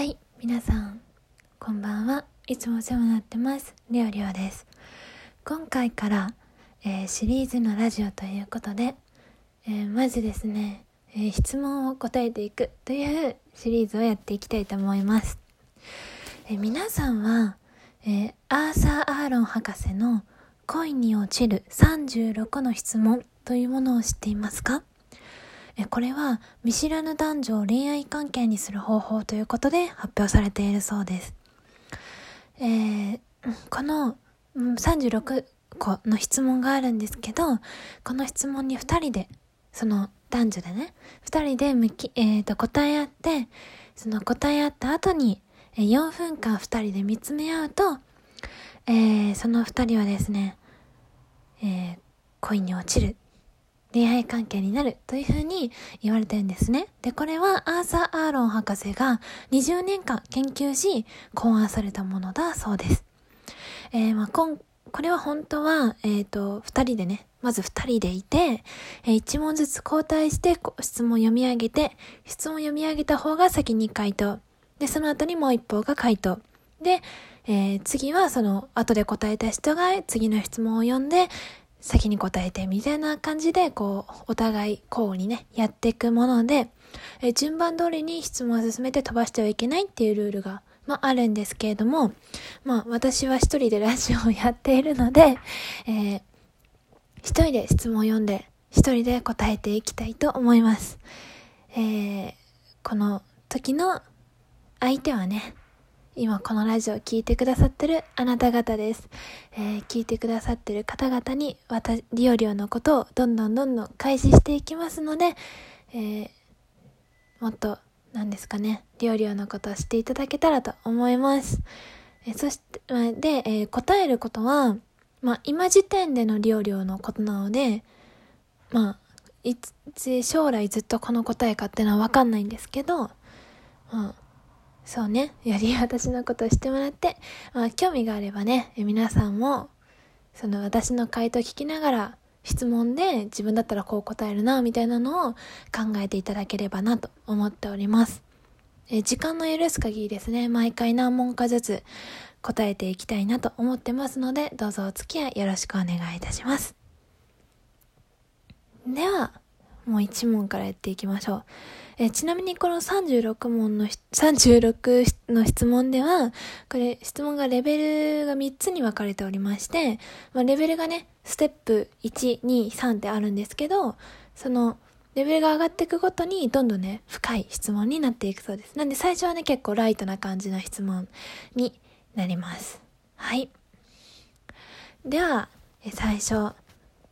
はい、皆さん、こんばんは。いつもお世話になってます。りょうりょうです。今回から、えーシリーズのラジオということで、えーまずですね、えー質問を答えていくというシリーズをやっていきたいと思います。え皆さんは、えアーサー・アーロン博士の恋に落ちる36の質問というものを知っていますか？えこれは見知らぬ男女を恋愛関係にする方法ということで発表されているそうです。えーこの36個の質問があるんですけど、この質問に2人で、その男女でね、2人で向き、えーと答え合って、その答え合った後に、え4分間2人で見つめ合うと、えーその2人はですね、えー恋に落ちる恋愛関係になるというふうに言われてるんですね。で、これはアーサー・アーロン博士が20年間研究し考案されたものだそうです。えーまあ、こん、これは本当は、えっ、と、二人でね、まず二人でいて、えー一問ずつ交代して質問を読み上げて、質問を読み上げた方が先に回答。で、その後にもう一方が回答。で、えー次はその後で答えた人が次の質問を読んで、先に答えてみたいな感じで、こう、お互い交互にね、やっていくもので、え順番通りに質問を進めて飛ばしてはいけないっていうルールが、まあ、あるんですけれども、まあ、私は一人でラジオをやっているので、えー一人で質問を読んで、一人で答えていきたいと思います。えーこの時の相手はね、今このラジオを聞いてくださってるあなた方です。えー聞いてくださってる方々に、わた、リオリオのことをどんどんどんどん開示していきますので、えーもっと、何ですかね、リオリオのことを知っていただけたらと思います。えーそして、で、えー答えることは、まあ、今時点でのリオリオのことなので、まあ、いつ、将来ずっとこの答えかっていうのはわかんないんですけど、まあ、そうね。より私のことを知ってもらって、まあ、興味があればね、皆さんも、その私の回答聞きながら、質問で自分だったらこう答えるな、みたいなのを考えていただければなと思っております。え時間の許す限りですね、毎回何問かずつ答えていきたいなと思ってますので、どうぞお付き合いよろしくお願いいたします。では、もう1問からやっていきましょう。えちなみにこの36問の、36の質問では、これ質問がレベルが3つに分かれておりまして、まあ、レベルがね、ステップ1、2、3ってあるんですけど、その、レベルが上がっていくごとに、どんどんね、深い質問になっていくそうです。なんで最初はね、結構ライトな感じの質問になります。はい。では、え最初、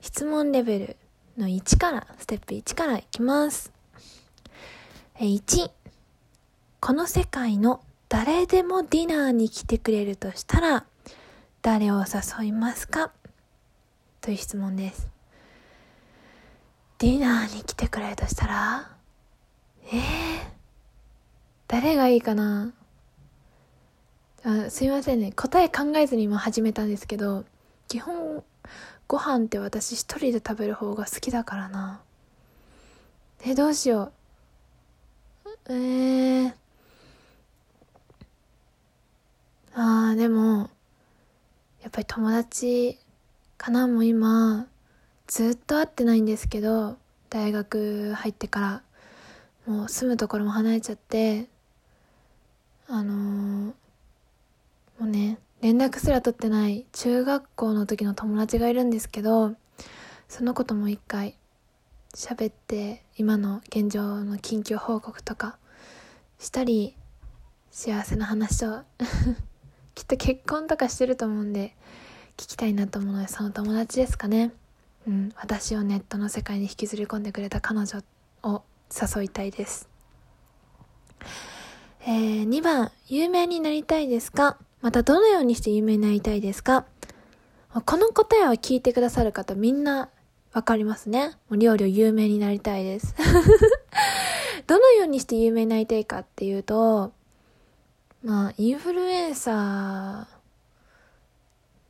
質問レベルの1から、ステップ1からいきます。1、この世界の誰でもディナーに来てくれるとしたら、誰を誘いますか？という質問です。ディナーに来てくれるとしたら？えー、誰がいいかな？あすいませんね。答え考えずに今始めたんですけど、基本、ご飯って私一人で食べる方が好きだからな。え、どうしよう。えー。あー、でも、やっぱり友達かなもう今、ずっと会ってないんですけど、大学入ってから、もう住むところも離れちゃって、あのー、もうね、連絡すら取ってない中学校の時の友達がいるんですけど、その子とも一回喋って、今の現状の近況報告とかしたり、幸せな話と、きっと結婚とかしてると思うんで、聞きたいなと思うので、その友達ですかね。うん、私をネットの世界に引きずり込んでくれた彼女を誘いたいです。えー、2番、有名になりたいですか？またどのようにして有名になりたいですか？この答えを聞いてくださる方みんなわかりますね。もう料理を有名になりたいです。どのようにして有名になりたいかっていうと、まあ、インフルエンサー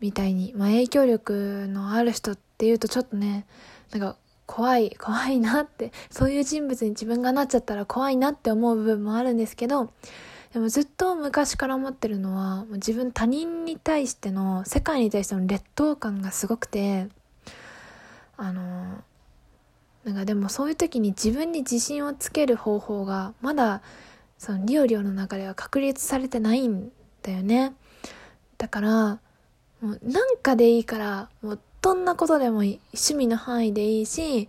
みたいに、まあ、影響力のある人っていうとちょっとね、なんか怖い、怖いなって、そういう人物に自分がなっちゃったら怖いなって思う部分もあるんですけど、でもずっと昔から思ってるのは自分他人に対しての世界に対しての劣等感がすごくてあのなんかでもそういう時に自分に自信をつける方法がまだそのリオリオの中では確立されてないんだよね。だからもうなんかでいいからもうどんなことでもいい趣味の範囲でいいし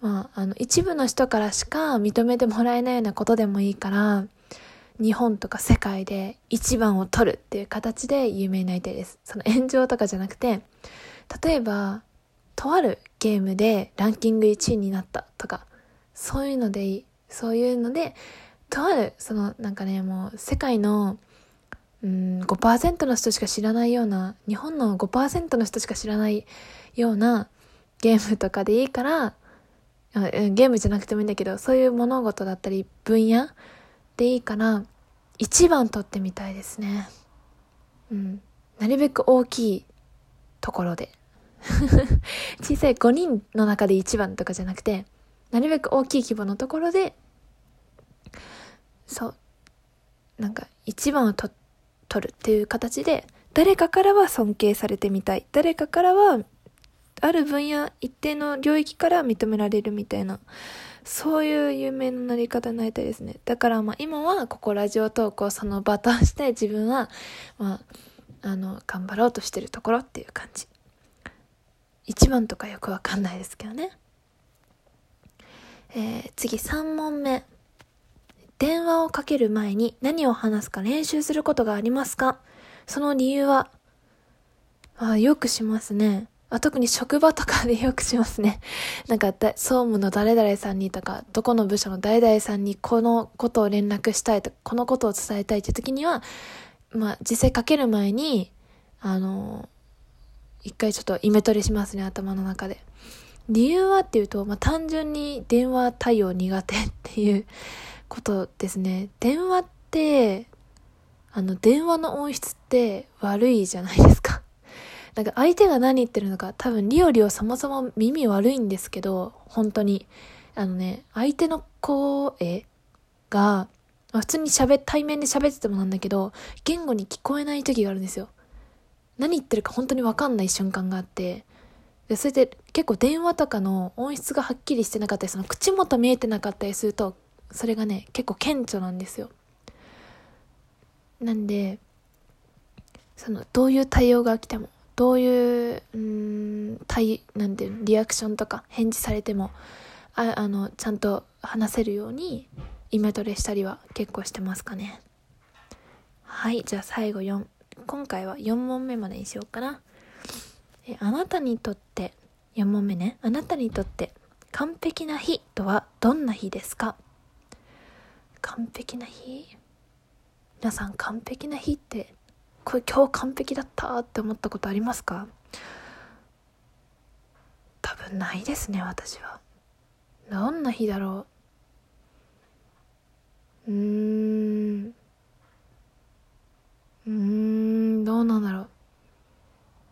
まあ、あの一部の人からしか認めてもらえないようなことでもいいから日本とか世界で一番を取るっていう形で有名になりたいです。その炎上とかじゃなくて、例えば、とあるゲームでランキング1位になったとか、そういうのでいい。そういうので、とある、そのなんかね、もう世界のうん5%の人しか知らないような、日本の5%の人しか知らないようなゲームとかでいいから、ゲームじゃなくてもいいんだけど、そういう物事だったり分野でいいから1番取ってみたいですね。うん。なるべく大きいところで。小さい5人の中で1番とかじゃなくてなるべく大きい規模のところでそう。なんか1番をと取るっていう形で誰かからは尊敬されてみたい。誰かからはある分野一定の領域から認められるみたいなそういう有名ななり方になりたいですね。だからまあ今はここラジオトークをその場として自分はまああの頑張ろうとしてるところっていう感じ。1番とかよくわかんないですけどね。えー、次3問目。電話をかける前に何を話すか練習することがありますか？その理由は？あよくしますね。あ特に職場とかでよくしますね。なんか、総務の誰々さんにとか、どこの部署の誰々さんにこのことを連絡したいとか、このことを伝えたいって時には、まあ、実際かける前に、あの、一回ちょっとイメトレしますね、頭の中で。理由はっていうと、まあ、単純に電話対応苦手っていう ことですね。電話って、あの、電話の音質って悪いじゃないですか。なんか相手が何言ってるのか、多分リオリオそもそも耳悪いんですけど、本当に。あのね、相手の声が、ま、普通に喋、対面で喋っててもなんだけど、言語に聞こえない時があるんですよ。何言ってるか本当にわかんない瞬間があって、で、それで結構電話とかの音質がはっきりしてなかったり、その口元見えてなかったりすると、それがね、結構顕著なんですよ。なんで、その、どういう対応が来ても、どういう、うん、対、なんていうの、リアクションとか返事されても、ああの、ちゃんと話せるように、イメトレしたりは結構してますかね。はい、じゃあ最後4。今回は4問目までにしようかな。えあなたにとって、4問目ね。あなたにとって完璧な日とはどんな日ですか？完璧な日？皆さん完璧な日ってこれ今日完璧だったって思ったことありますか？多分ないですね私は。どんな日だろう？うーん。うんどうなんだろう。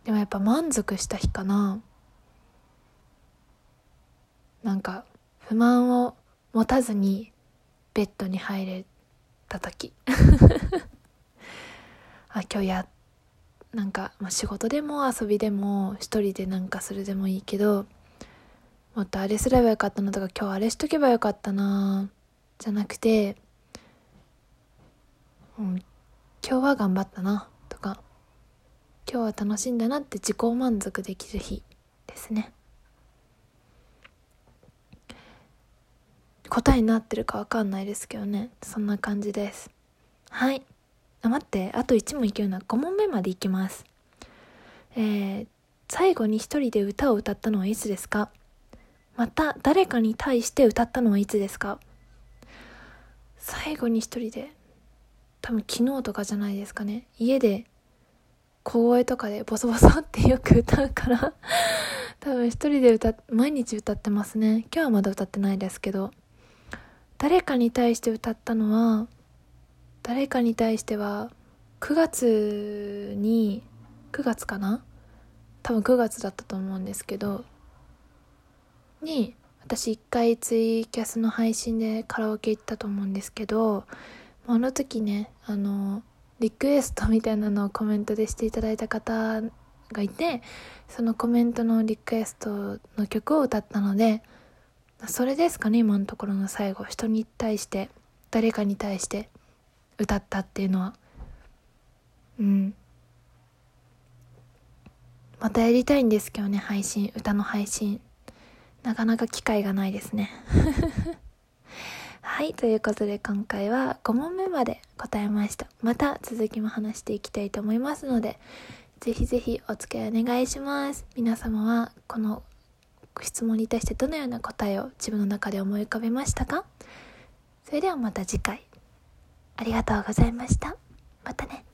でもやっぱ満足した日かな。なんか不満を持たずにベッドに入れた時。あ今日やなんか、まあ、仕事でも遊びでも一人でなんかするでもいいけどもっとあれすればよかったなとか今日あれしとけばよかったなじゃなくて、うん、今日は頑張ったなとか今日は楽しんだなって自己満足できる日ですね。答えになってるかわかんないですけどね。そんな感じです。はい。あ、待って、あと1問いけるな。5問目までいきます。えー、最後に一人で歌を歌ったのはいつですか？また、誰かに対して歌ったのはいつですか？最後に一人で、多分昨日とかじゃないですかね。家で、小声とかでボソボソってよく歌うから 多分一人で歌毎日歌ってますね。今日はまだ歌ってないですけど。誰かに対して歌ったのは、誰かに対しては9月に9月かな？多分9月だったと思うんですけどに私一回ツイキャスの配信でカラオケ行ったと思うんですけどあの時ねあのリクエストみたいなのをコメントでしていただいた方がいてそのコメントのリクエストの曲を歌ったのでそれですかね今のところの最後。人に対して誰かに対して。歌ったっていうのは。うん。またやりたいんですけどね配信歌の配信。なかなか機会がないですね。はいということで今回は5問目まで答えました。また続きも話していきたいと思いますのでぜひぜひお付き合いお願いします。皆様はこの質問に対してどのような答えを自分の中で思い浮かべましたか？それではまた次回。ありがとうございました。またね。